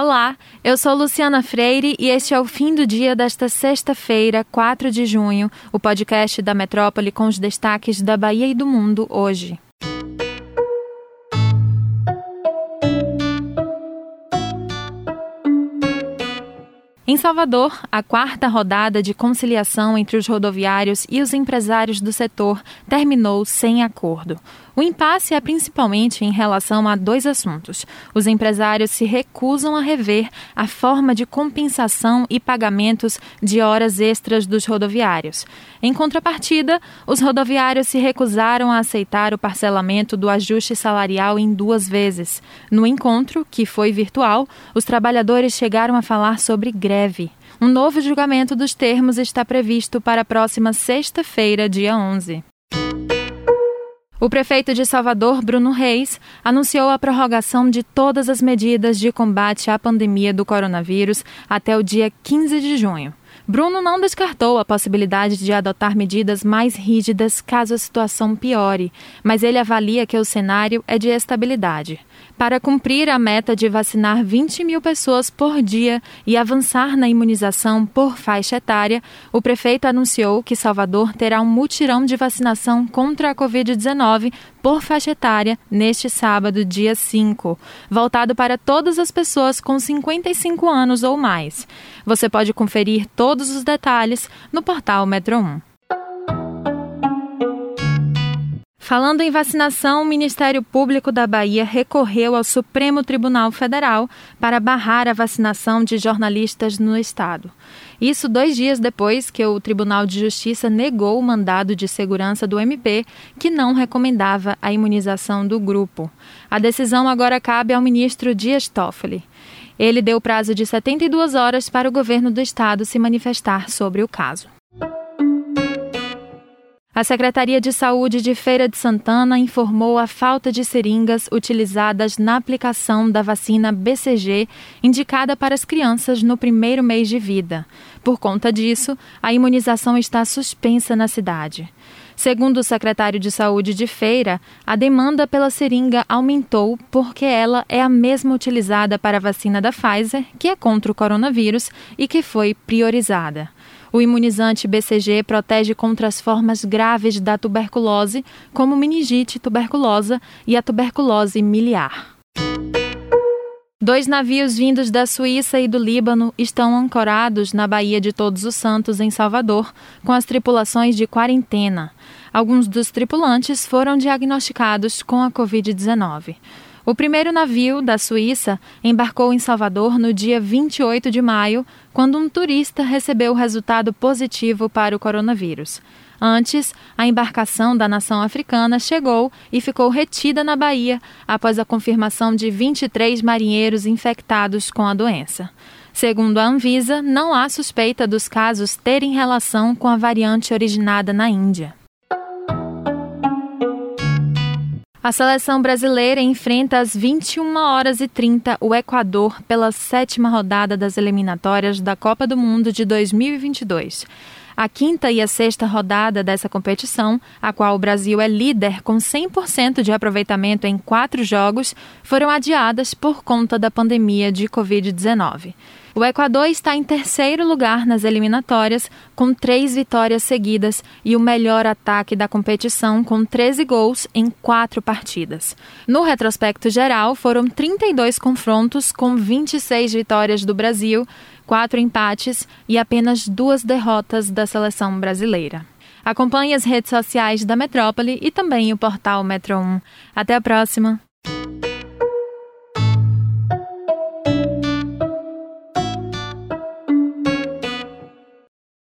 Olá, eu sou Luciana Freire e este é o fim do dia desta sexta-feira, 4 de junho, o podcast da Metrópole com os destaques da Bahia e do mundo hoje. Em Salvador, a quarta rodada de conciliação entre os rodoviários e os empresários do setor terminou sem acordo. O impasse é principalmente em relação a dois assuntos. Os empresários se recusam a rever a forma de compensação e pagamentos de horas extras dos rodoviários. Em contrapartida, os rodoviários se recusaram a aceitar o parcelamento do ajuste salarial em duas vezes. No encontro, que foi virtual, os trabalhadores chegaram a falar sobre greve. Um novo julgamento dos termos está previsto para a próxima sexta-feira, dia 11. O prefeito de Salvador, Bruno Reis, anunciou a prorrogação de todas as medidas de combate à pandemia do coronavírus até o dia 15 de junho. Bruno não descartou a possibilidade de adotar medidas mais rígidas caso a situação piore, mas ele avalia que o cenário é de estabilidade. Para cumprir a meta de vacinar 20 mil pessoas por dia e avançar na imunização por faixa etária, o prefeito anunciou que Salvador terá um mutirão de vacinação contra a Covid-19 por faixa etária neste sábado, dia 5, voltado para todas as pessoas com 55 anos ou mais. Você pode conferir todos os detalhes no portal Metro 1. Falando em vacinação, o Ministério Público da Bahia recorreu ao Supremo Tribunal Federal para barrar a vacinação de jornalistas no estado. Isso dois dias depois que o Tribunal de Justiça negou o mandado de segurança do MP, que não recomendava a imunização do grupo. A decisão agora cabe ao ministro Dias Toffoli. Ele deu prazo de 72 horas para o governo do estado se manifestar sobre o caso. A Secretaria de Saúde de Feira de Santana informou a falta de seringas utilizadas na aplicação da vacina BCG indicada para as crianças no primeiro mês de vida. Por conta disso, a imunização está suspensa na cidade. Segundo o secretário de Saúde de Feira, a demanda pela seringa aumentou porque ela é a mesma utilizada para a vacina da Pfizer, que é contra o coronavírus e que foi priorizada. O imunizante BCG protege contra as formas graves da tuberculose, como meningite tuberculosa e a tuberculose miliar. Dois navios vindos da Suíça e do Líbano estão ancorados na Baía de Todos os Santos, em Salvador, com as tripulações de quarentena. Alguns dos tripulantes foram diagnosticados com a Covid-19. O primeiro navio, da Suíça, embarcou em Salvador no dia 28 de maio, quando um turista recebeu o resultado positivo para o coronavírus. Antes, a embarcação da nação africana chegou e ficou retida na Bahia após a confirmação de 23 marinheiros infectados com a doença. Segundo a Anvisa, não há suspeita dos casos terem relação com a variante originada na Índia. A seleção brasileira enfrenta às 21 horas e 30 o Equador pela sétima rodada das eliminatórias da Copa do Mundo de 2022. A quinta e a sexta rodada dessa competição, a qual o Brasil é líder com 100% de aproveitamento em quatro jogos, foram adiadas por conta da pandemia de Covid-19. O Equador está em terceiro lugar nas eliminatórias, com três vitórias seguidas e o melhor ataque da competição, com 13 gols em quatro partidas. No retrospecto geral, foram 32 confrontos, com 26 vitórias do Brasil, quatro empates e apenas duas derrotas da seleção brasileira. Acompanhe as redes sociais da Metrópole e também o portal Metro 1. Até a próxima!